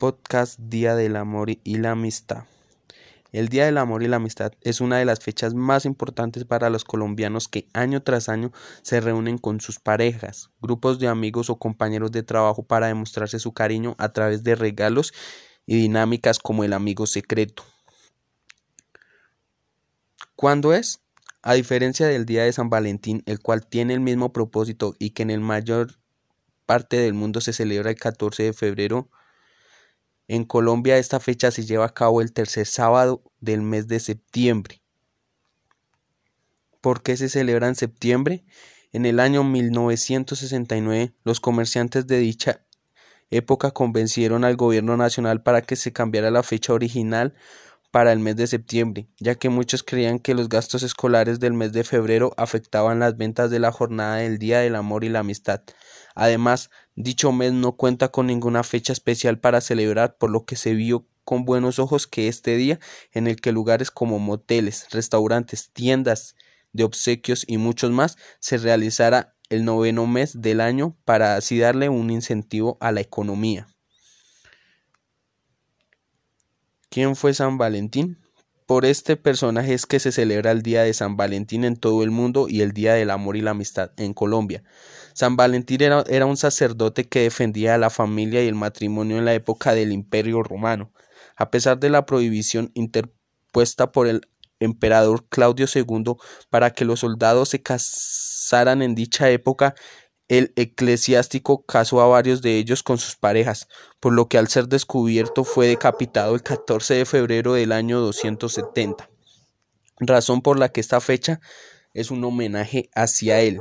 podcast Día del Amor y la Amistad. El Día del Amor y la Amistad es una de las fechas más importantes para los colombianos que año tras año se reúnen con sus parejas, grupos de amigos o compañeros de trabajo para demostrarse su cariño a través de regalos y dinámicas como el amigo secreto. ¿Cuándo es? A diferencia del Día de San Valentín, el cual tiene el mismo propósito y que en el mayor parte del mundo se celebra el 14 de febrero, en Colombia esta fecha se lleva a cabo el tercer sábado del mes de septiembre. ¿Por qué se celebra en septiembre? En el año 1969, los comerciantes de dicha época convencieron al gobierno nacional para que se cambiara la fecha original para el mes de septiembre, ya que muchos creían que los gastos escolares del mes de febrero afectaban las ventas de la jornada del Día del Amor y la Amistad. Además, dicho mes no cuenta con ninguna fecha especial para celebrar, por lo que se vio con buenos ojos que este día, en el que lugares como moteles, restaurantes, tiendas de obsequios y muchos más se realizara el noveno mes del año para así darle un incentivo a la economía. ¿Quién fue San Valentín? Por este personaje es que se celebra el Día de San Valentín en todo el mundo y el Día del Amor y la Amistad en Colombia. San Valentín era, un sacerdote que defendía a la familia y el matrimonio en la época del Imperio Romano. A pesar de la prohibición interpuesta por el emperador Claudio II para que los soldados se casaran en dicha época, el eclesiástico casó a varios de ellos con sus parejas, por lo que al ser descubierto fue decapitado el 14 de febrero del año 270, razón por la que esta fecha es un homenaje hacia él.